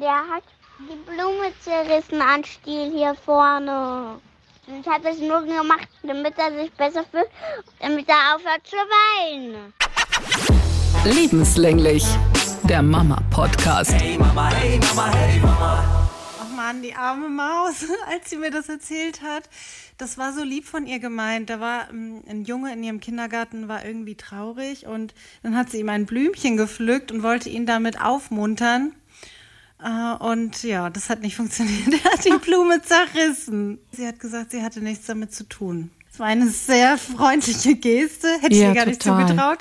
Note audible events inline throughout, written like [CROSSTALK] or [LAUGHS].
Der hat die Blume zerrissen an Stiel hier vorne. Ich habe es nur gemacht, damit er sich besser fühlt, damit er aufhört zu weinen. Lebenslänglich, der Mama-Podcast. Hey Mama, hey Mama, hey Mama. Ach man, die arme Maus, [LAUGHS] als sie mir das erzählt hat. Das war so lieb von ihr gemeint. Da war ähm, ein Junge in ihrem Kindergarten, war irgendwie traurig und dann hat sie ihm ein Blümchen gepflückt und wollte ihn damit aufmuntern. Äh, und ja, das hat nicht [LAUGHS] funktioniert. Er hat die [LAUGHS] Blume zerrissen. Sie hat gesagt, sie hatte nichts damit zu tun. Es war eine sehr freundliche Geste, hätte ich Ja, ihr gar nicht total. zugetraut.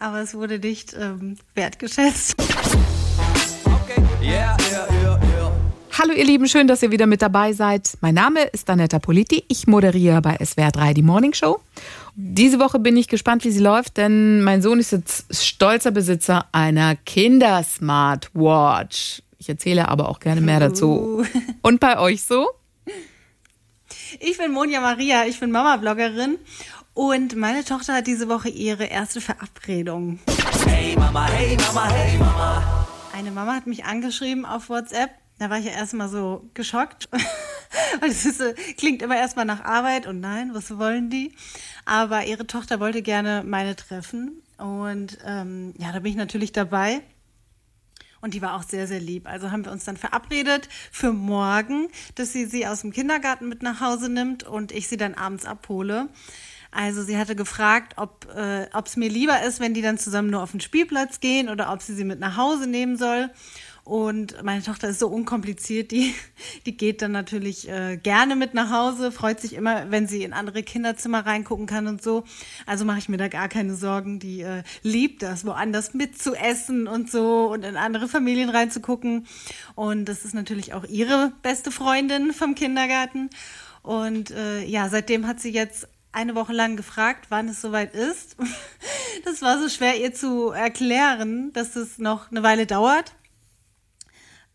Aber es wurde nicht ähm, wertgeschätzt. Okay, yeah, yeah, yeah. Hallo ihr Lieben, schön, dass ihr wieder mit dabei seid. Mein Name ist Anetta Politi. Ich moderiere bei SWR 3 die Morning Show. Diese Woche bin ich gespannt, wie sie läuft, denn mein Sohn ist jetzt stolzer Besitzer einer Kindersmartwatch. Ich erzähle aber auch gerne mehr dazu. [LAUGHS] Und bei euch so? Ich bin Monja Maria, ich bin Mama-Bloggerin und meine Tochter hat diese Woche ihre erste Verabredung. Hey Mama, hey Mama, hey Mama. Eine Mama hat mich angeschrieben auf WhatsApp. Da war ich ja erstmal so geschockt. [LAUGHS] [LAUGHS] Weil es ist, so- klingt immer erstmal nach Arbeit und nein, was wollen die? Aber ihre Tochter wollte gerne meine treffen. Und ähm, ja, da bin ich natürlich dabei. Und die war auch sehr, sehr lieb. Also haben wir uns dann verabredet für morgen, dass sie sie aus dem Kindergarten mit nach Hause nimmt und ich sie dann abends abhole. Also sie hatte gefragt, ob äh, ob es mir lieber ist, wenn die dann zusammen nur auf den Spielplatz gehen oder ob sie sie mit nach Hause nehmen soll. Und meine Tochter ist so unkompliziert, die, die geht dann natürlich äh, gerne mit nach Hause, freut sich immer, wenn sie in andere Kinderzimmer reingucken kann und so. Also mache ich mir da gar keine Sorgen. Die äh, liebt das, woanders mitzuessen und so und in andere Familien reinzugucken. Und das ist natürlich auch ihre beste Freundin vom Kindergarten. Und äh, ja, seitdem hat sie jetzt eine Woche lang gefragt, wann es soweit ist. [LAUGHS] Das war so schwer ihr zu erklären, dass es noch eine Weile dauert.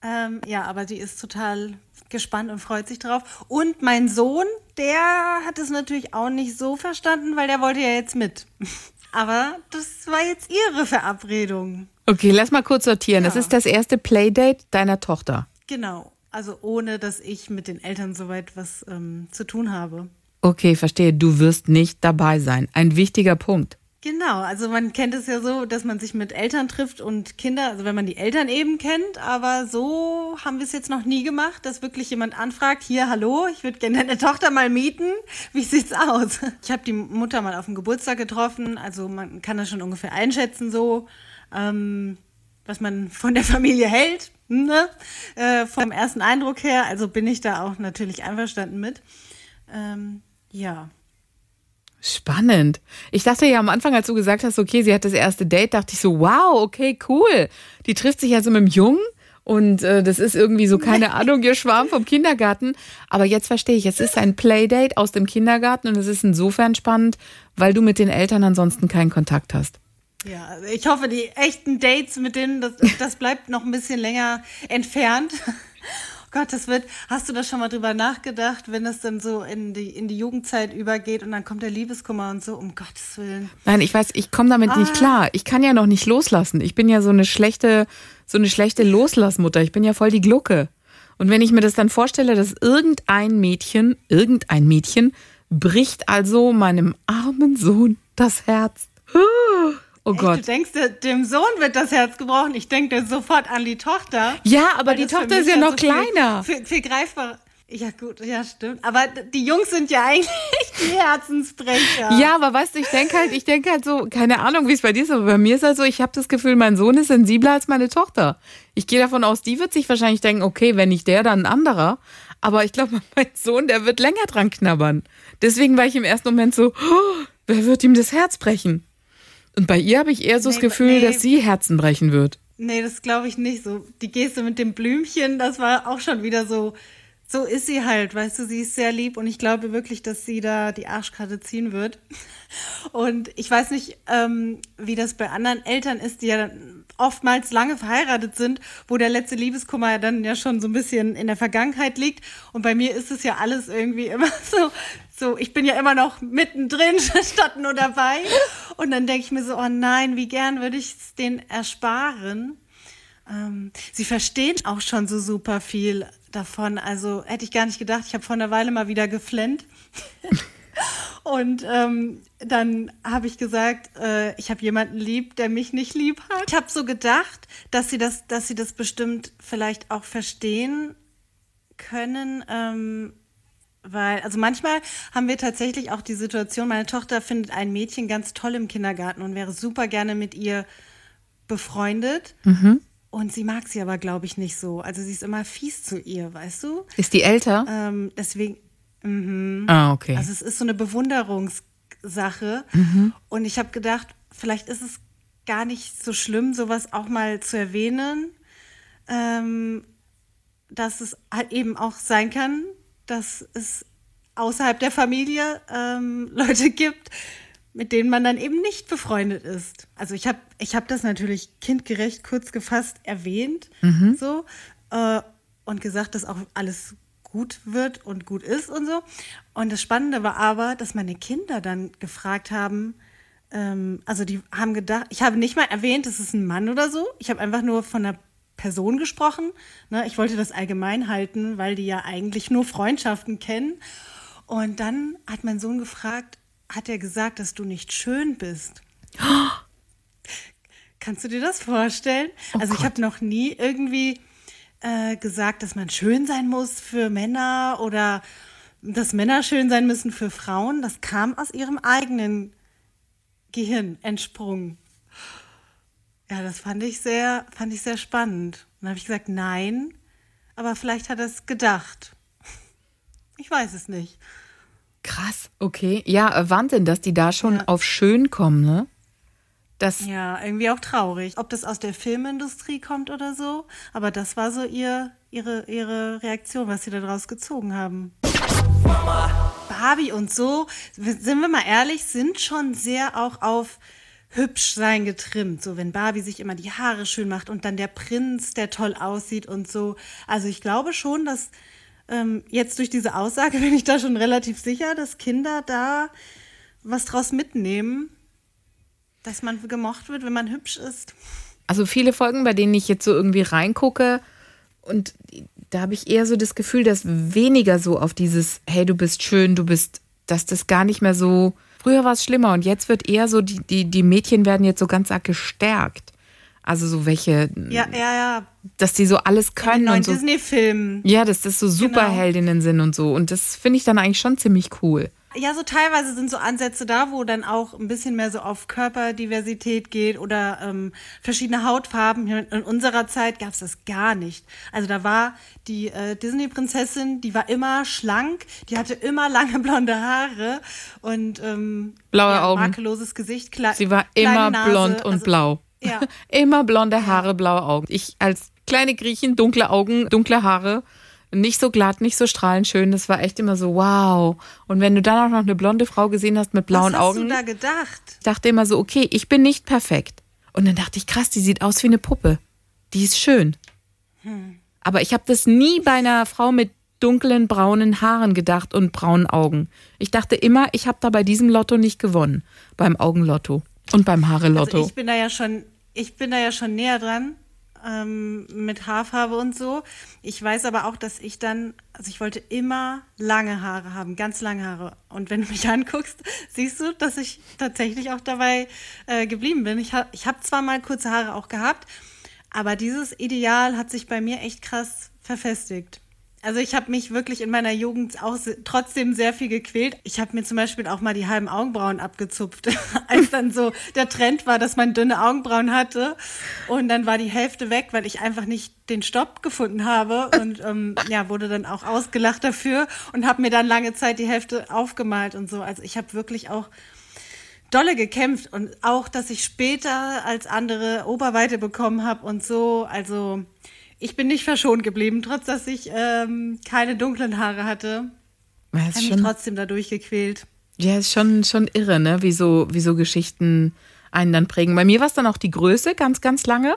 Ähm, ja, aber die ist total gespannt und freut sich drauf. Und mein Sohn, der hat es natürlich auch nicht so verstanden, weil der wollte ja jetzt mit. [LAUGHS] Aber das war jetzt ihre Verabredung. Okay, lass mal kurz sortieren. Das Ja. ist das erste Playdate deiner Tochter. Genau. Also ohne, dass ich mit den Eltern soweit was ähm, zu tun habe. Okay, verstehe. Du wirst nicht dabei sein. Ein wichtiger Punkt. Genau, also man kennt es ja so, dass man sich mit Eltern trifft und Kinder, also wenn man die Eltern eben kennt, aber so haben wir es jetzt noch nie gemacht, dass wirklich jemand anfragt, hier, hallo, ich würde gerne deine Tochter mal mieten, wie sieht's aus? Ich habe die Mutter mal auf dem Geburtstag getroffen, also man kann das schon ungefähr einschätzen so, ähm, was man von der Familie hält, ne? äh, vom ersten Eindruck her, also bin ich da auch natürlich einverstanden mit. Ähm, ja. Spannend. Ich dachte ja am Anfang, als du gesagt hast, okay, sie hat das erste Date, dachte ich so, wow, okay, cool. Die trifft sich also mit dem Jungen und äh, das ist irgendwie so, keine [LAUGHS] Ahnung, ihr Schwarm vom Kindergarten. Aber jetzt verstehe ich, es ist ein Playdate aus dem Kindergarten und es ist insofern spannend, weil du mit den Eltern ansonsten keinen Kontakt hast. Ja, ich hoffe, die echten Dates mit denen, das, das bleibt noch ein bisschen länger entfernt. Gott, das wird, hast du da schon mal drüber nachgedacht, wenn das dann so in die, in die Jugendzeit übergeht und dann kommt der Liebeskummer und so, um Gottes Willen. Nein, ich weiß, ich komme damit nicht klar. Ich kann ja noch nicht loslassen. Ich bin ja so eine schlechte, so eine schlechte Loslassmutter. Ich bin ja voll die Glucke. Und wenn ich mir das dann vorstelle, dass irgendein Mädchen, irgendein Mädchen bricht also meinem armen Sohn das Herz. Oh Echt, Gott. du denkst, dem Sohn wird das Herz gebrochen. Ich denke sofort an die Tochter. Ja, aber die Tochter ist ja noch so viel- kleiner. Viel, viel greifbarer. Ja, gut, ja, stimmt. Aber die Jungs sind ja [LAUGHS] eigentlich die Herzensbrecher. Ja, aber weißt du, ich denke halt, ich denke halt so, keine Ahnung, wie es bei dir ist, aber bei mir ist halt so, ich habe das Gefühl, mein Sohn ist sensibler als meine Tochter. Ich gehe davon aus, die wird sich wahrscheinlich denken, okay, wenn nicht der, dann ein anderer. Aber ich glaube, [LAUGHS] mein Sohn, der wird länger dran knabbern. Deswegen war ich im ersten Moment so, oh, wer wird ihm das Herz brechen? Und bei ihr habe ich eher so das Nee, Gefühl, nee. dass sie Herzen brechen wird. Nee, das glaube ich nicht. So die Geste mit dem Blümchen, das war auch schon wieder so. So ist sie halt, weißt du, sie ist sehr lieb und ich glaube wirklich, dass sie da die Arschkarte ziehen wird. [LAUGHS] Und ich weiß nicht, ähm, wie das bei anderen Eltern ist, die ja dann oftmals lange verheiratet sind, wo der letzte Liebeskummer ja dann ja schon so ein bisschen in der Vergangenheit liegt. Und bei mir ist es ja alles irgendwie [LAUGHS] immer so, so, ich bin ja immer noch mittendrin [LAUGHS] statt nur dabei. Und dann denke ich mir so, oh nein, wie gern würde ich es denen ersparen. Ähm, sie verstehen auch schon so super viel davon. Also hätte ich gar nicht gedacht. Ich habe vor einer Weile mal wieder geflennt. [LAUGHS] Und ähm, dann habe ich gesagt, äh, ich habe jemanden lieb, der mich nicht lieb hat. Ich habe so gedacht, dass sie das, dass sie das bestimmt vielleicht auch verstehen können, ähm, weil, also manchmal haben wir tatsächlich auch die Situation, meine Tochter findet ein Mädchen ganz toll im Kindergarten und wäre super gerne mit ihr befreundet. Und sie mag sie aber, glaube ich, nicht so. Also sie ist immer fies zu ihr, weißt du? Ist die älter? Ähm, deswegen, ah, okay. also es ist so eine Bewunderungssache. Und ich habe gedacht, vielleicht ist es gar nicht so schlimm, sowas auch mal zu erwähnen, ähm, dass es halt eben auch sein kann, dass es außerhalb der Familie ähm, [LAUGHS] Leute gibt, mit denen man dann eben nicht befreundet ist. Also ich habe ich hab das natürlich kindgerecht kurz gefasst erwähnt, so äh, und gesagt, dass auch alles gut wird und gut ist und so. Und das Spannende war aber, dass meine Kinder dann gefragt haben, ähm, also die haben gedacht, ich habe nicht mal erwähnt, es ist ein Mann oder so. Ich habe einfach nur von einer Person gesprochen. Ne? Ich wollte das allgemein halten, weil die ja eigentlich nur Freundschaften kennen. Und dann hat mein Sohn gefragt, hat er gesagt, dass du nicht schön bist? [GASPS] Kannst du dir das vorstellen? also ich habe noch nie irgendwie äh, gesagt, dass man schön sein muss für Männer oder dass Männer schön sein müssen für Frauen. Das kam aus ihrem eigenen Gehirn entsprungen. Ja, das fand ich sehr, fand ich sehr spannend. Und dann habe ich gesagt, nein, aber vielleicht hat er es gedacht. [LAUGHS] Ich weiß es nicht. Krass, okay. Ja, äh, Wahnsinn, dass die da schon Ja. auf schön kommen, ne? Das, Ja, irgendwie auch traurig. Ob das aus der Filmindustrie kommt oder so, aber das war so ihr, ihre, ihre Reaktion, was sie daraus gezogen haben. Barbie und so, sind wir mal ehrlich, sind schon sehr auch auf hübsch sein getrimmt. So, wenn Barbie sich immer die Haare schön macht und dann der Prinz, der toll aussieht und so. Also ich glaube schon, dass ähm, jetzt durch diese Aussage [LAUGHS] bin ich da schon relativ sicher, dass Kinder da was draus mitnehmen, dass man gemocht wird, wenn man hübsch ist. also viele Folgen, bei denen ich jetzt so irgendwie reingucke und da habe ich eher so das Gefühl, dass weniger so auf dieses, hey, du bist schön, du bist, dass das gar nicht mehr so, früher war es schlimmer und jetzt wird eher so, die, die, die Mädchen werden jetzt so ganz arg gestärkt. Also so welche, Ja, ja, ja. dass die so alles In können neuen und so. Disney-Filmen. Ja, dass das so Superheldinnen sind und so. Und das finde ich dann eigentlich schon ziemlich cool. Ja, so teilweise sind so Ansätze da, wo dann auch ein bisschen mehr so auf Körperdiversität geht oder ähm, verschiedene Hautfarben. In unserer Zeit gab es das gar nicht. Also da war die äh, Disney-Prinzessin, die war immer schlank, die hatte immer lange blonde Haare und ähm, Blaue ja, Augen. makelloses Gesicht. Kle Sie war immer Nase, blond und also- blau. Ja. [LAUGHS] immer blonde Haare, blaue Augen. Ich als kleine Griechin, dunkle Augen, dunkle Haare, nicht so glatt, nicht so strahlend schön. Das war echt immer so, wow. Und wenn du dann auch noch eine blonde Frau gesehen hast mit blauen Was hast Augen, du da gedacht? dachte immer so, okay, ich bin nicht perfekt. Und dann dachte ich, krass, die sieht aus wie eine Puppe. Die ist schön. Hm. Aber ich habe das nie bei einer Frau mit dunklen braunen Haaren gedacht und braunen Augen. Ich dachte immer, ich habe da bei diesem Lotto nicht gewonnen. Beim Augenlotto und beim Haare-Lotto. Also ich bin da ja schon, ich bin da ja schon näher dran ähm, mit Haarfarbe und so. Ich weiß aber auch, dass ich dann, also ich wollte immer lange Haare haben, ganz lange Haare. Und wenn du mich [LAUGHS] anguckst, siehst du, dass ich tatsächlich auch dabei äh, geblieben bin. Ich habe ich hab zwar mal kurze Haare auch gehabt, aber dieses Ideal hat sich bei mir echt krass verfestigt. Also ich habe mich wirklich in meiner Jugend auch trotzdem sehr viel gequält. Ich habe mir zum Beispiel auch mal die halben Augenbrauen abgezupft, [LAUGHS] als dann so der Trend war, dass man dünne Augenbrauen hatte. Und dann war die Hälfte weg, weil ich einfach nicht den Stopp gefunden habe und ähm, ja wurde dann auch ausgelacht dafür und habe mir dann lange Zeit die Hälfte aufgemalt und so. Also ich habe wirklich auch dolle gekämpft und auch, dass ich später als andere Oberweite bekommen habe und so. Also ich bin nicht verschont geblieben, trotz dass ich ähm, keine dunklen Haare hatte. Ja, Habe mich schon, trotzdem dadurch gequält. ja, ist schon, schon irre, ne? wie, so, wie so Geschichten einen dann prägen. Bei mir war es dann auch die Größe ganz, ganz lange,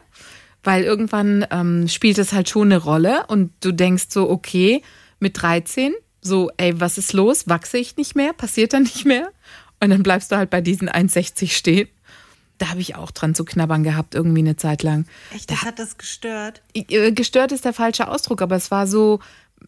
weil irgendwann ähm, spielt es halt schon eine Rolle und du denkst so, okay, mit 13, so, ey, was ist los? Wachse ich nicht mehr? Passiert dann nicht mehr? Und dann bleibst du halt bei diesen 1,60 stehen. Da habe ich auch dran zu knabbern gehabt, irgendwie eine Zeit lang. Echt, das hat das gestört. Äh, Gestört ist der falsche Ausdruck, aber es war so,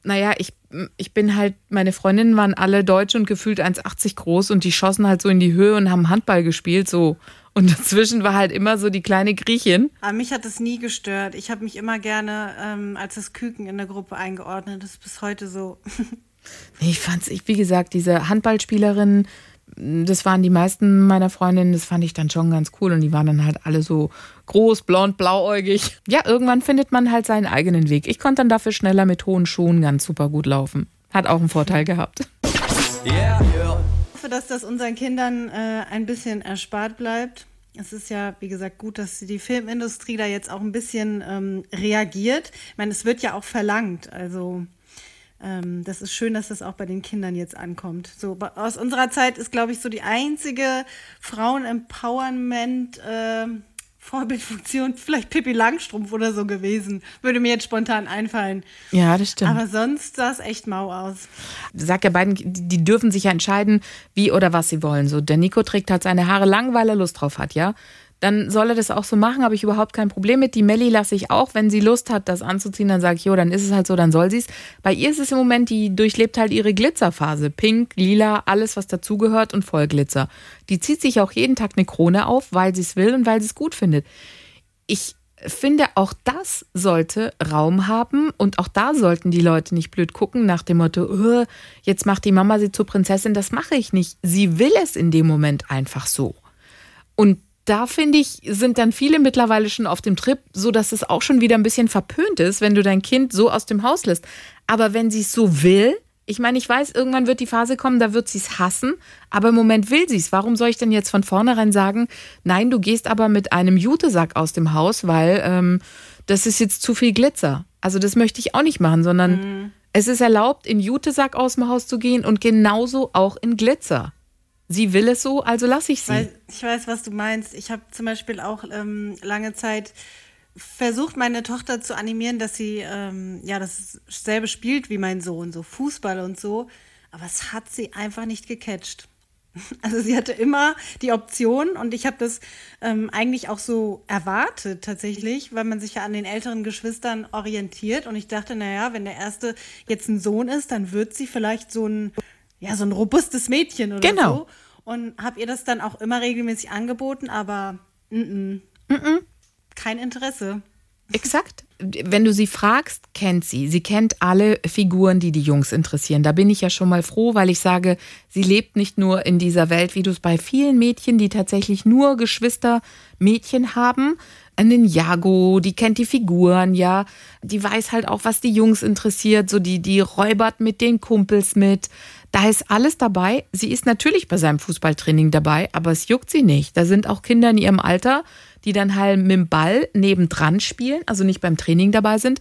naja, ich, ich bin halt, meine Freundinnen waren alle deutsch und gefühlt 1,80 groß und die schossen halt so in die Höhe und haben Handball gespielt, so. Und dazwischen war halt immer so die kleine Griechin. Aber mich hat das nie gestört. Ich habe mich immer gerne ähm, als das Küken in der Gruppe eingeordnet. Das ist bis heute so. [LAUGHS] Nee, ich fand's, ich, wie gesagt, diese Handballspielerinnen, das waren die meisten meiner Freundinnen, das fand ich dann schon ganz cool und die waren dann halt alle so groß, blond, blauäugig. Ja, irgendwann findet man halt seinen eigenen Weg. Ich konnte dann dafür schneller mit hohen Schuhen ganz super gut laufen. Hat auch einen Vorteil gehabt. Yeah, yeah. Ich hoffe, dass das unseren Kindern äh, ein bisschen erspart bleibt. Es ist ja, wie gesagt, gut, dass die Filmindustrie da jetzt auch ein bisschen ähm, reagiert. Ich meine, es wird ja auch verlangt. Also ähm, das ist schön, dass das auch bei den Kindern jetzt ankommt. So aus unserer Zeit ist, glaube ich, so die einzige Frauen-Empowerment. Äh, Vorbildfunktion, [LAUGHS] vielleicht Pippi Langstrumpf oder so gewesen. Würde mir jetzt spontan einfallen. Ja, das stimmt. Aber sonst sah es echt mau aus. Sag ja beiden, die die dürfen sich ja entscheiden, wie oder was sie wollen. So, der Nico trägt halt seine Haare lang, weil er Lust drauf hat, ja. Dann soll er das auch so machen, habe ich überhaupt kein Problem mit. Die Melli lasse ich auch, wenn sie Lust hat, das anzuziehen, dann sage ich, jo, dann ist es halt so, dann soll sie es. Bei ihr ist es im Moment, die durchlebt halt ihre Glitzerphase. Pink, lila, alles, was dazugehört und voll Glitzer. Die zieht sich auch jeden Tag eine Krone auf, weil sie es will und weil sie es gut findet. Ich finde, auch das sollte Raum haben und auch da sollten die Leute nicht blöd gucken nach dem Motto, "Äh, jetzt macht die Mama sie zur Prinzessin. Das mache ich nicht. Sie will es in dem Moment einfach so. Und da finde ich, sind dann viele mittlerweile schon auf dem Trip, so dass es auch schon wieder ein bisschen verpönt ist, wenn du dein Kind so aus dem Haus lässt. Aber wenn sie es so will, ich meine, ich weiß, irgendwann wird die Phase kommen, da wird sie es hassen, aber im Moment will sie es. Warum soll ich denn jetzt von vornherein sagen, nein, du gehst aber mit einem Jutesack aus dem Haus, weil ähm, das ist jetzt zu viel Glitzer. Also das möchte ich auch nicht machen, sondern es ist erlaubt, in Jutesack aus dem Haus zu gehen und genauso auch in Glitzer. Sie will es so, also lasse ich sie. Weil ich weiß, was du meinst. Ich habe zum Beispiel auch ähm, lange Zeit versucht, meine Tochter zu animieren, dass sie ähm, ja dasselbe spielt wie mein Sohn, so Fußball und so. Aber es hat sie einfach nicht gecatcht. [LAUGHS] Also sie hatte immer die Option und ich habe das ähm, eigentlich auch so erwartet tatsächlich, weil man sich ja an den älteren Geschwistern orientiert und ich dachte, naja, wenn der erste jetzt ein Sohn ist, dann wird sie vielleicht so ein ja so ein robustes Mädchen oder Genau. so und habe ihr das dann auch immer regelmäßig angeboten, aber mm -mm. kein Interesse. Exakt. Wenn du sie fragst, kennt sie. Sie kennt alle Figuren, die die Jungs interessieren. Da bin ich ja schon mal froh, weil ich sage, sie lebt nicht nur in dieser Welt, wie du es bei vielen Mädchen, die tatsächlich nur Geschwister Mädchen haben. Einen Jago, die kennt die Figuren, ja. Die weiß halt auch, was die Jungs interessiert. So die, die räubert mit den Kumpels mit. Da ist alles dabei. Sie ist natürlich bei seinem Fußballtraining dabei, aber es juckt sie nicht. Da sind auch Kinder in ihrem Alter, die dann halt mit dem Ball nebendran spielen, also nicht beim Training dabei sind.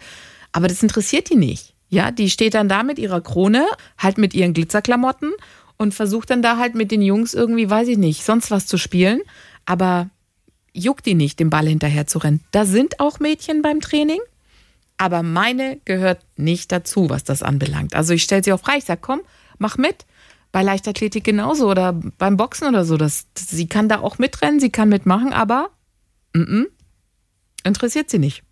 Aber das interessiert die nicht. Ja, die steht dann da mit ihrer Krone, halt mit ihren Glitzerklamotten und versucht dann da halt mit den Jungs irgendwie, weiß ich nicht, sonst was zu spielen. Aber juckt die nicht, den Ball hinterher zu rennen. Da sind auch Mädchen beim Training, aber meine gehört nicht dazu, was das anbelangt. Also ich stelle sie auf frei, ich sage, komm, mach mit. Bei Leichtathletik genauso oder beim Boxen oder so. Das, sie kann da auch mitrennen, sie kann mitmachen, aber mm -mm, interessiert sie nicht.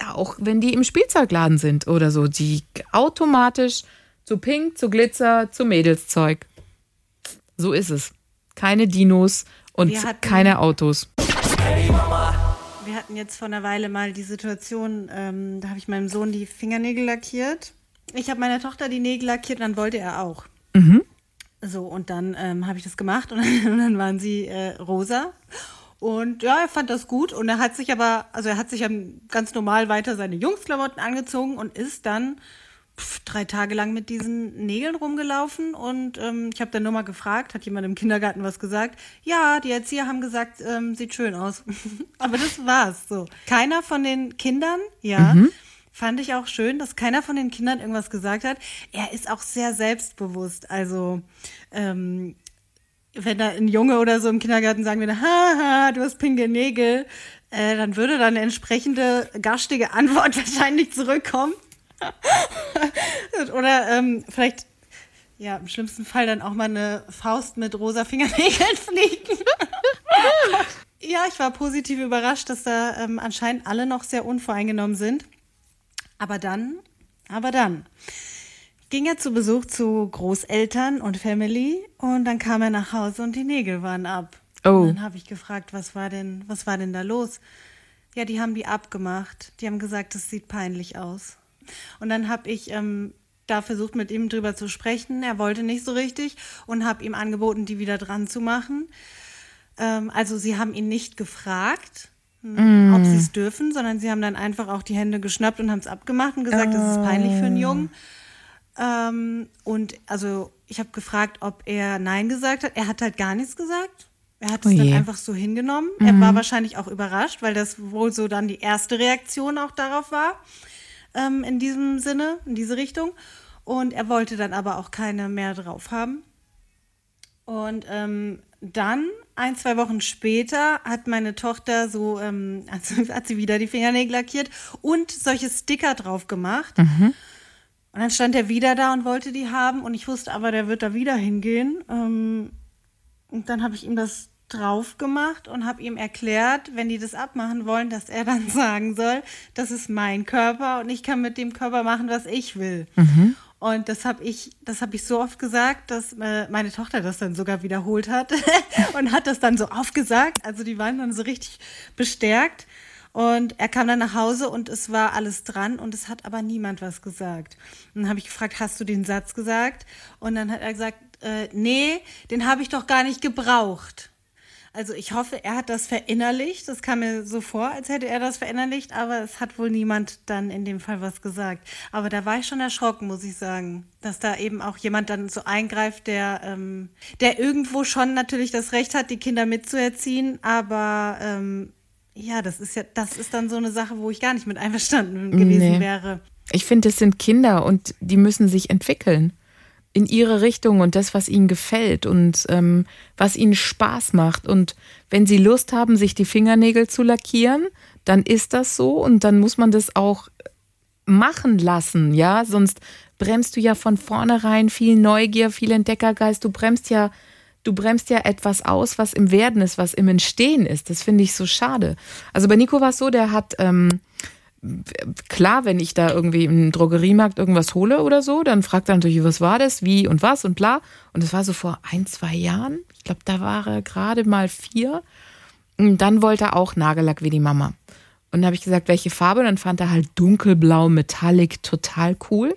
Ja, auch wenn die im Spielzeugladen sind oder so, die automatisch zu Pink, zu Glitzer, zu Mädelszeug. So ist es. Keine Dinos und hatten- keine Autos. Wir hatten jetzt vor einer Weile mal die Situation, ähm, da habe ich meinem Sohn die Fingernägel lackiert. Ich habe meiner Tochter die Nägel lackiert und dann wollte er auch. So, und dann ähm, habe ich das gemacht und, [LAUGHS] und dann waren sie äh, rosa. Und ja, er fand das gut und er hat sich aber, also er hat sich dann ganz normal weiter seine Jungsklamotten angezogen und ist dann pf, drei Tage lang mit diesen Nägeln rumgelaufen und ähm, ich habe dann nur mal gefragt, hat jemand im Kindergarten was gesagt? Ja, die Erzieher haben gesagt, ähm, sieht schön aus. [LAUGHS] aber das war's so. Keiner von den Kindern, ja, fand ich auch schön, dass keiner von den Kindern irgendwas gesagt hat. Er ist auch sehr selbstbewusst, also ähm, wenn da ein Junge oder so im Kindergarten sagen würde, haha, du hast pinke Nägel, äh, dann würde da eine entsprechende garstige Antwort [LAUGHS] wahrscheinlich zurückkommen. [LAUGHS] oder ähm, vielleicht, ja, im schlimmsten Fall dann auch mal eine Faust mit rosa Fingernägeln [LAUGHS] fliegen. Ja, ich war positiv überrascht, dass da ähm, anscheinend alle noch sehr unvoreingenommen sind. Aber dann, aber dann ging er zu Besuch zu Großeltern und Family und dann kam er nach Hause und die Nägel waren ab. Oh. Und dann habe ich gefragt, was war denn, was war denn da los? Ja, die haben die abgemacht. Die haben gesagt, das sieht peinlich aus. Und dann habe ich ähm, da versucht, mit ihm drüber zu sprechen. Er wollte nicht so richtig und habe ihm angeboten, die wieder dran zu machen. Ähm, also sie haben ihn nicht gefragt, hm, ob sie es dürfen, sondern sie haben dann einfach auch die Hände geschnappt und haben es abgemacht und gesagt, das ist peinlich für einen Jungen. Ähm, und also ich habe gefragt, ob er Nein gesagt hat. Er hat halt gar nichts gesagt. Er hat es Oh dann einfach so hingenommen. Er war wahrscheinlich auch überrascht, weil das wohl so dann die erste Reaktion auch darauf war, ähm, in diesem Sinne, in diese Richtung. Und er wollte dann aber auch keine mehr drauf haben. Und ähm, dann, ein, zwei Wochen später, hat meine Tochter so, ähm, [LAUGHS] also hat sie wieder die Fingernägel lackiert und solche Sticker drauf gemacht. Und dann stand er wieder da und wollte die haben. Und ich wusste aber, der wird da wieder hingehen. Ähm, und dann habe ich ihm das drauf gemacht und habe ihm erklärt, wenn die das abmachen wollen, dass er [LAUGHS] dann sagen soll, das ist mein Körper und ich kann mit dem Körper machen, was ich will. Und das habe ich, das habe ich so oft gesagt, dass äh, meine Tochter das dann sogar wiederholt hat [LAUGHS] und hat das dann so aufgesagt. Also die waren dann so richtig bestärkt. Und er kam dann nach Hause und es war alles dran und es hat aber niemand was gesagt. Und dann habe ich gefragt, hast du den Satz gesagt? Und dann hat er gesagt, äh, nee, den habe ich doch gar nicht gebraucht. Also ich hoffe, er hat das verinnerlicht. Das kam mir so vor, als hätte er das verinnerlicht, aber es hat wohl niemand dann in dem Fall was gesagt. Aber da war ich schon erschrocken, muss ich sagen, dass da eben auch jemand dann so eingreift, der, ähm, der irgendwo schon natürlich das Recht hat, die Kinder mitzuerziehen, aber ähm, ja, das ist ja, das ist dann so eine Sache, wo ich gar nicht mit einverstanden gewesen Nee. wäre. Ich finde, es sind Kinder und die müssen sich entwickeln in ihre Richtung und das, was ihnen gefällt und ähm, was ihnen Spaß macht. Und wenn sie Lust haben, sich die Fingernägel zu lackieren, dann ist das so und dann muss man das auch machen lassen, ja, sonst bremst du ja von vornherein viel Neugier, viel Entdeckergeist, du bremst ja du bremst ja etwas aus, was im Werden ist, was im Entstehen ist. Das finde ich so schade. Also bei Nico war es so, der hat ähm, klar, wenn ich da irgendwie im Drogeriemarkt irgendwas hole oder so, dann fragt er natürlich, was war das, wie und was und bla. Und das war so vor ein, zwei Jahren. Ich glaube, da war er gerade mal vier. Und dann wollte er auch Nagellack wie die Mama. Und dann habe ich gesagt, welche Farbe? Und dann fand er halt dunkelblau Metallic total cool.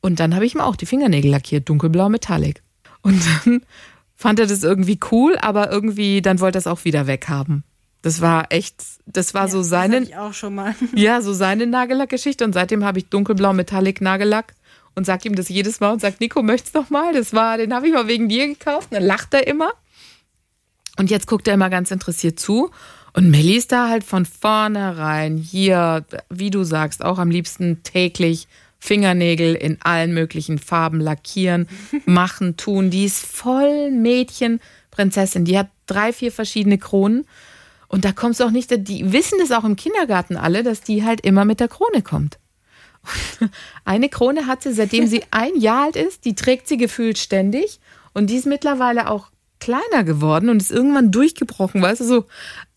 Und dann habe ich ihm auch die Fingernägel lackiert, dunkelblau Metallic. Und dann [LAUGHS] fand er das irgendwie cool, aber irgendwie, dann wollte er es auch wieder weghaben. Das war echt, das war so Das seine, hatte ich auch schon mal. [LAUGHS] ja, so seine Nagellackgeschichte. Und seitdem habe ich dunkelblau Metallic Nagellack und sag ihm das jedes Mal und sag, Nico, möchtest du noch mal? Das war, den habe ich mal wegen dir gekauft. Und dann lacht er immer. Und jetzt guckt er immer ganz interessiert zu. Und Melli ist da halt von vornherein hier, wie du sagst, auch am liebsten täglich Fingernägel in allen möglichen Farben lackieren, [LAUGHS] machen, tun. Die ist voll Mädchen, Prinzessin. Die hat drei, vier verschiedene Kronen. Und da kommst du auch nicht, die wissen das auch im Kindergarten alle, dass die halt immer mit der Krone kommt. Und [LAUGHS] eine Krone hat sie, seitdem sie [LAUGHS] ein Jahr alt ist, die trägt sie gefühlt ständig. Und die ist mittlerweile auch kleiner geworden und ist irgendwann durchgebrochen, weißt du, so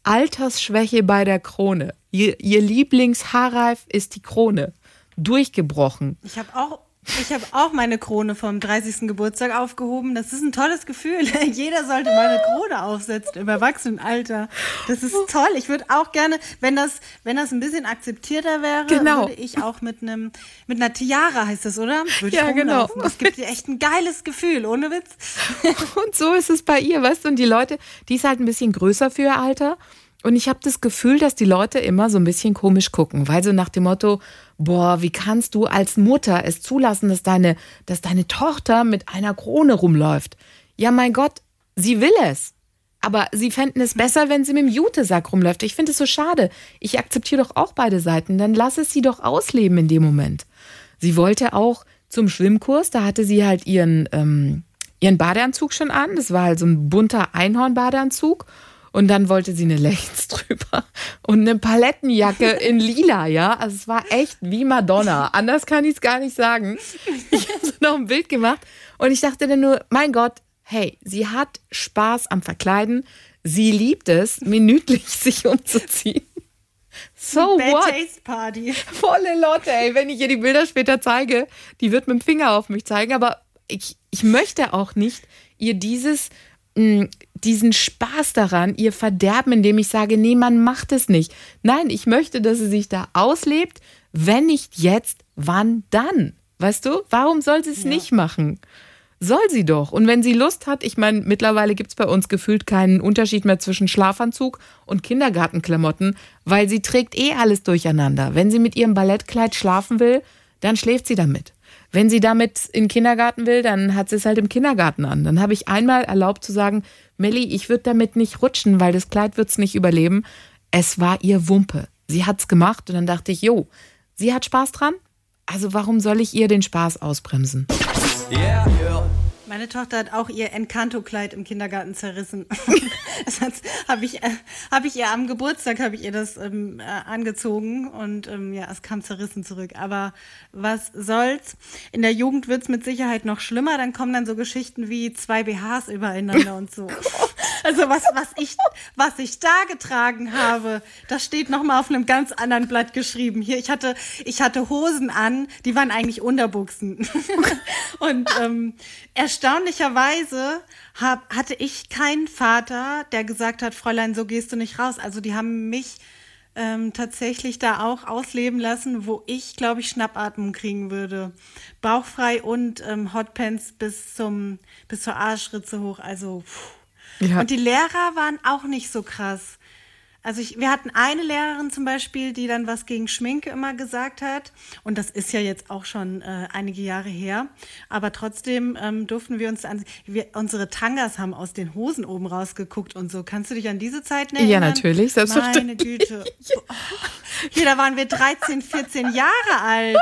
Altersschwäche bei der Krone. Ihr, ihr Lieblingshaarreif ist die Krone. Durchgebrochen. Ich habe auch, ich habe auch meine Krone vom 30. Geburtstag aufgehoben. Das ist ein tolles Gefühl. [LAUGHS] Jeder sollte mal eine Krone aufsetzen im Erwachsenenalter. Das ist toll. Ich würde auch gerne, wenn das, wenn das ein bisschen akzeptierter wäre, Genau. würde ich auch mit einem, mit einer Tiara heißt das, oder? Würde Ja, genau. Das gibt dir echt ein geiles Gefühl, ohne Witz. [LAUGHS] Und so ist es bei ihr, weißt du? Und die Leute, die ist halt ein bisschen größer für ihr Alter. Und ich habe das Gefühl, dass die Leute immer so ein bisschen komisch gucken, weil so nach dem Motto, boah, wie kannst du als Mutter es zulassen, dass deine, dass deine Tochter mit einer Krone rumläuft? Ja, mein Gott, sie will es. Aber sie fänden es besser, wenn sie mit dem Jutesack rumläuft. Ich finde es so schade. Ich akzeptiere doch auch beide Seiten. Dann lass es sie doch ausleben in dem Moment. Sie wollte auch zum Schwimmkurs, da hatte sie halt ihren, ähm, ihren Badeanzug schon an. Das war halt so ein bunter Einhorn-Badeanzug. Und dann wollte sie eine Leggings drüber und eine Palettenjacke in lila, ja. Also es war echt wie Madonna. Anders kann ich es gar nicht sagen. Ich habe so noch ein Bild gemacht und ich dachte dann nur, mein Gott, hey, sie hat Spaß am Verkleiden. Sie liebt es, minütlich [LAUGHS] sich umzuziehen. So Bad what? Taste Party. Volle Lotte, ey. Wenn ich ihr die Bilder später zeige, die wird mit dem Finger auf mich zeigen. Aber ich, ich möchte auch nicht ihr dieses, mh, diesen Spaß daran, ihr verderben, indem ich sage, nee, man macht es nicht. Nein, ich möchte, dass sie sich da auslebt. Wenn nicht jetzt, wann dann? Weißt du, warum soll sie es nicht machen? Soll sie doch. Und wenn sie Lust hat, ich meine, mittlerweile gibt es bei uns gefühlt keinen Unterschied mehr zwischen Schlafanzug und Kindergartenklamotten, weil sie trägt eh alles durcheinander. Wenn sie mit ihrem Ballettkleid schlafen will, dann schläft sie damit. Wenn sie damit in den Kindergarten will, dann hat sie es halt im Kindergarten an. Dann habe ich einmal erlaubt zu sagen, Melli, ich würde damit nicht rutschen, weil das Kleid wird es nicht überleben. Es war ihr Wumpe. Sie hat's gemacht und dann dachte ich, jo, sie hat Spaß dran. Also warum soll ich ihr den Spaß ausbremsen? Yeah, yeah. Meine Tochter hat auch ihr Encanto-Kleid im Kindergarten zerrissen. [LAUGHS] das habe ich, äh, hab ich ihr am Geburtstag habe ich ihr das ähm, äh, angezogen und ähm, ja, es kam zerrissen zurück. Aber was soll's? In der Jugend wird's mit Sicherheit noch schlimmer. Dann kommen dann so Geschichten wie zwei BHs übereinander und so. [LAUGHS] Also was, was ich, was ich da getragen habe, das steht noch mal auf einem ganz anderen Blatt geschrieben. Hier, ich hatte, ich hatte Hosen an, die waren eigentlich Unterbuchsen. [LAUGHS] und ähm, erstaunlicherweise hab, hatte ich keinen Vater, der gesagt hat, Fräulein, so gehst du nicht raus. Also die haben mich ähm, tatsächlich da auch ausleben lassen, wo ich, glaube ich, Schnappatmung kriegen würde. Bauchfrei und ähm, Hotpants bis zum bis zur Arschritze hoch. Also pff. Ja. und die Lehrer waren auch nicht so krass. Also ich, wir hatten eine Lehrerin zum Beispiel, die dann was gegen Schminke immer gesagt hat. Und das ist ja jetzt auch schon äh, einige Jahre her. Aber trotzdem ähm, durften wir uns an, wir, unsere Tangas haben aus den Hosen oben rausgeguckt und so. Kannst du dich an diese Zeit erinnern? Ja, natürlich, Meine selbstverständlich. Güte. Oh, [LAUGHS] hier, da waren wir 13, 14 Jahre alt.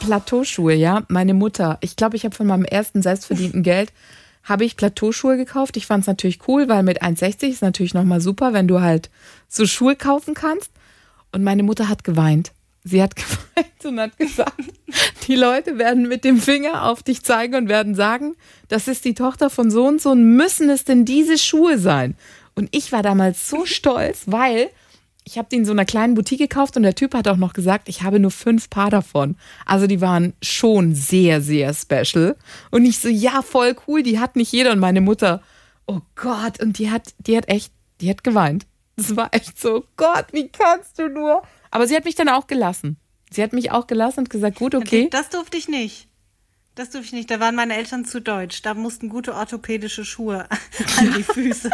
Plateauschuhe, ja. Meine Mutter, ich glaube, ich habe von meinem ersten selbstverdienten Geld habe ich Plateauschuhe gekauft. Ich fand es natürlich cool, weil mit 1,60 ist natürlich nochmal super, wenn du halt so Schuhe kaufen kannst. Und meine Mutter hat geweint. Sie hat [LAUGHS] geweint und hat gesagt, die Leute werden mit dem Finger auf dich zeigen und werden sagen, das ist die Tochter von so und so müssen es denn diese Schuhe sein? Und ich war damals so stolz, weil ich habe die in so einer kleinen Boutique gekauft und der Typ hat auch noch gesagt, ich habe nur fünf Paar davon. Also die waren schon sehr, sehr special. Und ich so, ja, voll cool, die hat nicht jeder. Und meine Mutter, oh Gott, und die hat, die hat echt, die hat geweint. Das war echt so, Gott, wie kannst du nur? Aber sie hat mich dann auch gelassen. Sie hat mich auch gelassen und gesagt, gut, okay. [LAUGHS] Das durfte ich nicht. Das durfte ich nicht. Da waren meine Eltern zu deutsch. Da mussten gute orthopädische Schuhe [LAUGHS] an die Füße.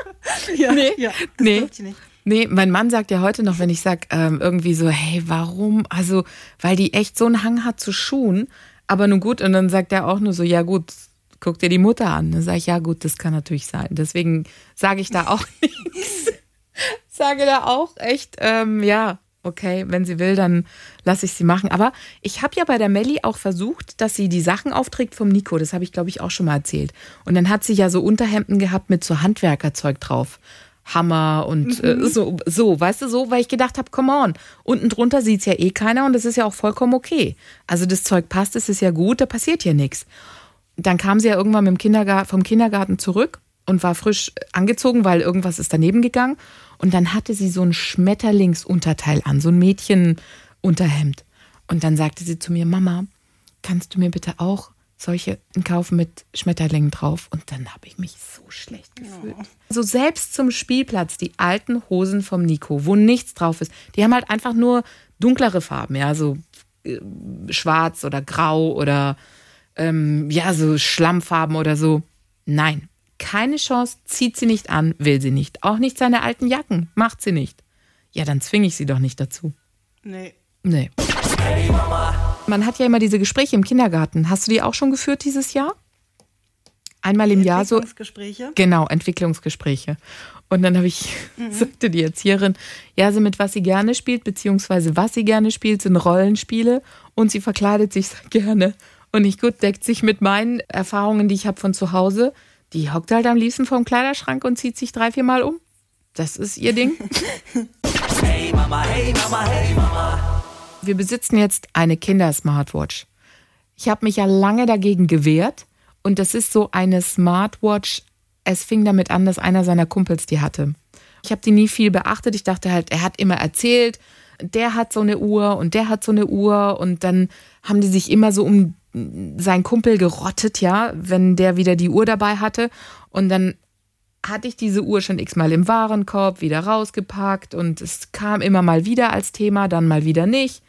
[LAUGHS] ja, Nee, ja, das nee. durfte ich nicht. Nee, mein Mann sagt ja heute noch, wenn ich sag ähm, irgendwie so, hey, warum? Also, weil die echt so einen Hang hat zu Schuhen. Aber nun gut, und dann sagt er auch nur so, ja gut, guck dir die Mutter an. Dann sage ich, ja gut, das kann natürlich sein. Deswegen sage ich da auch [LAUGHS] nichts. Sage da auch echt, ähm, ja, okay, wenn sie will, dann lasse ich sie machen. Aber ich habe ja bei der Melli auch versucht, dass sie die Sachen aufträgt vom Nico. Das habe ich, glaube ich, auch schon mal erzählt. Und dann hat sie ja so Unterhemden gehabt mit so Handwerkerzeug drauf. Hammer und äh, so, so, weißt du, so, weil ich gedacht habe, come on, unten drunter sieht's ja eh keiner und das ist ja auch vollkommen okay. Also das Zeug passt, es ist ja gut, da passiert hier nichts. Dann kam sie ja irgendwann mit dem Kindergarten, vom Kindergarten zurück und war frisch angezogen, weil irgendwas ist daneben gegangen. Und dann hatte sie so ein Schmetterlingsunterteil an, so ein Mädchenunterhemd. Und dann sagte sie zu mir, Mama, kannst du mir bitte auch solche kaufen mit Schmetterlingen drauf? Und dann habe ich mich so schlecht gefühlt. Also selbst zum Spielplatz, die alten Hosen vom Nico, wo nichts drauf ist, die haben halt einfach nur dunklere Farben, ja, so äh, schwarz oder grau oder ähm, ja, so Schlammfarben oder so. Nein, keine Chance, zieht sie nicht an, will sie nicht. Auch nicht seine alten Jacken, macht sie nicht. Ja, dann zwinge ich sie doch nicht dazu. Nee. Nee. Man hat ja immer diese Gespräche im Kindergarten. Hast du die auch schon geführt dieses Jahr? Einmal im Jahr so. Entwicklungsgespräche. Genau, Entwicklungsgespräche. Und dann habe ich, [LAUGHS] sagte die Erzieherin, ja, so mit was sie gerne spielt, beziehungsweise was sie gerne spielt, sind Rollenspiele und sie verkleidet sich sehr [LAUGHS] gerne. Und ich gut, deckt sich mit meinen Erfahrungen, die ich habe von zu Hause. Die hockt halt am liebsten vorm Kleiderschrank und zieht sich drei, vier Mal um. Das ist ihr Ding. [LAUGHS] Hey Mama, hey Mama, hey Mama. Wir besitzen jetzt eine Kinder-Smartwatch. Ich habe mich ja lange dagegen gewehrt und das ist so eine Smartwatch es fing damit an, dass einer seiner Kumpels die hatte. Ich habe die nie viel beachtet. Ich dachte halt, er hat immer erzählt, der hat so eine Uhr und der hat so eine Uhr und dann haben die sich immer so um seinen Kumpel gerottet, ja, wenn der wieder die Uhr dabei hatte. Und dann hatte ich diese Uhr schon x-mal im Warenkorb wieder rausgepackt und es kam immer mal wieder als Thema, dann mal wieder nicht.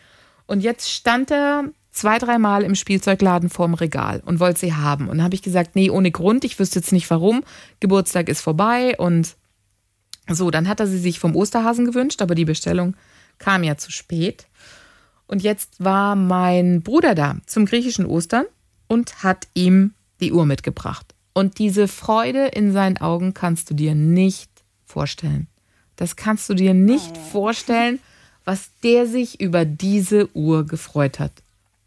Und jetzt stand er zwei, dreimal im Spielzeugladen vorm Regal und wollte sie haben. Und dann habe ich gesagt, nee, ohne Grund, ich wüsste jetzt nicht warum. Geburtstag ist vorbei und so, dann hat er sie sich vom Osterhasen gewünscht, aber die Bestellung kam ja zu spät. Und jetzt war mein Bruder da zum griechischen Ostern und hat ihm die Uhr mitgebracht. Und diese Freude in seinen Augen kannst du dir nicht vorstellen. Das kannst du dir nicht vorstellen, was der sich über diese Uhr gefreut hat.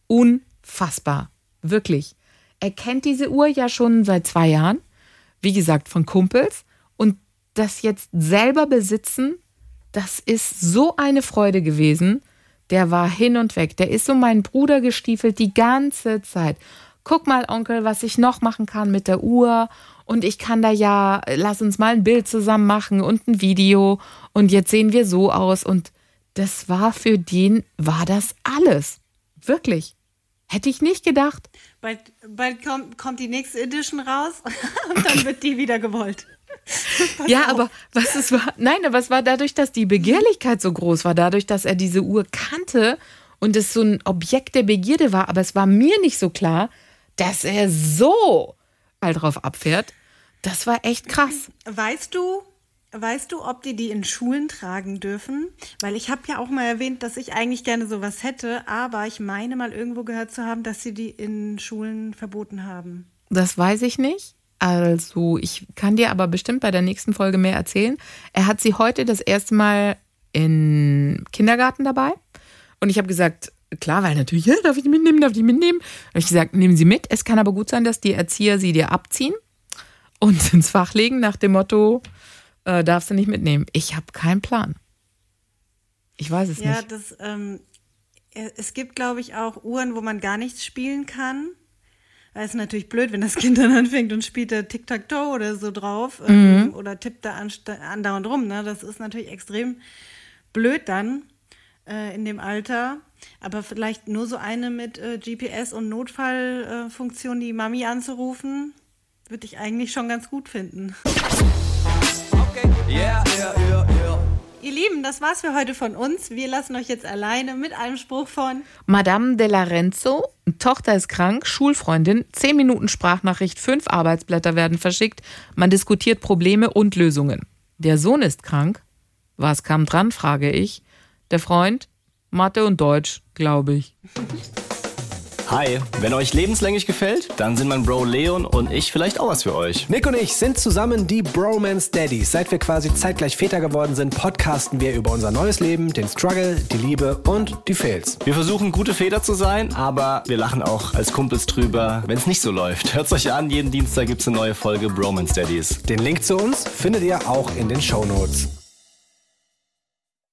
Unfassbar. Wirklich. Er kennt diese Uhr ja schon seit zwei Jahren. Wie gesagt, von Kumpels. Und das jetzt selber besitzen, das ist so eine Freude gewesen. Der war hin und weg. Der ist um meinen Bruder gestiefelt die ganze Zeit. Guck mal, Onkel, was ich noch machen kann mit der Uhr. Und ich kann da ja, lass uns mal ein Bild zusammen machen und ein Video. Und jetzt sehen wir so aus. Und das war für den, war das alles. Wirklich. Hätte ich nicht gedacht. Bald, bald kommt, kommt die nächste Edition raus [LAUGHS] und dann wird die wieder gewollt. Ja, aber was es war, nein, aber es war dadurch, dass die Begehrlichkeit so groß war, dadurch, dass er diese Uhr kannte und es so ein Objekt der Begierde war, aber es war mir nicht so klar, dass er so mal drauf abfährt. Das war echt krass. Weißt du, weißt du, ob die die in Schulen tragen dürfen? Weil ich habe ja auch mal erwähnt, dass ich eigentlich gerne sowas hätte, aber ich meine mal irgendwo gehört zu haben, dass sie die in Schulen verboten haben. Das weiß ich nicht. Also, ich kann dir aber bestimmt bei der nächsten Folge mehr erzählen. Er hat sie heute das erste Mal im Kindergarten dabei. Und ich habe gesagt, klar, weil natürlich, ja, darf ich die mitnehmen, darf ich die mitnehmen? Habe ich gesagt, nehmen Sie mit. Es kann aber gut sein, dass die Erzieher sie dir abziehen und [LAUGHS] ins Fach legen nach dem Motto, äh, darfst du nicht mitnehmen. Ich habe keinen Plan. Ich weiß es Ja, nicht. das, ähm, äh, es gibt, glaube ich, auch Uhren, wo man gar nichts spielen kann. Weil es ist natürlich blöd, wenn das Kind dann anfängt und spielt da Tic-Tac-Toe oder so drauf ähm, oder tippt da andauernd rum. Ne? Das ist natürlich extrem blöd dann äh, in dem Alter. Aber vielleicht nur so eine mit äh, GPS und Notfallfunktion, äh, die Mami anzurufen, würde ich eigentlich schon ganz gut finden. Okay, yeah, yeah, yeah, yeah. Ihr Lieben, das war's für heute von uns. Wir lassen euch jetzt alleine mit einem Spruch von Madame de Lorenzo, Tochter ist krank, Schulfreundin, 10 Minuten Sprachnachricht, fünf Arbeitsblätter werden verschickt, man diskutiert Probleme und Lösungen. Der Sohn ist krank. Was kam dran, frage ich. Der Freund, Mathe und Deutsch, glaube ich. [LAUGHS] Hi, wenn euch lebenslänglich gefällt, dann sind mein Bro Leon und ich vielleicht auch was für euch. Nick und ich sind zusammen die Bromance Daddies. Seit wir quasi zeitgleich Väter geworden sind, podcasten wir über unser neues Leben, den Struggle, die Liebe und die Fails. Wir versuchen gute Väter zu sein, aber wir lachen auch als Kumpels drüber, wenn es nicht so läuft. Hört's euch an, jeden Dienstag gibt's eine neue Folge Bromance Daddies. Den Link zu uns findet ihr auch in den Shownotes.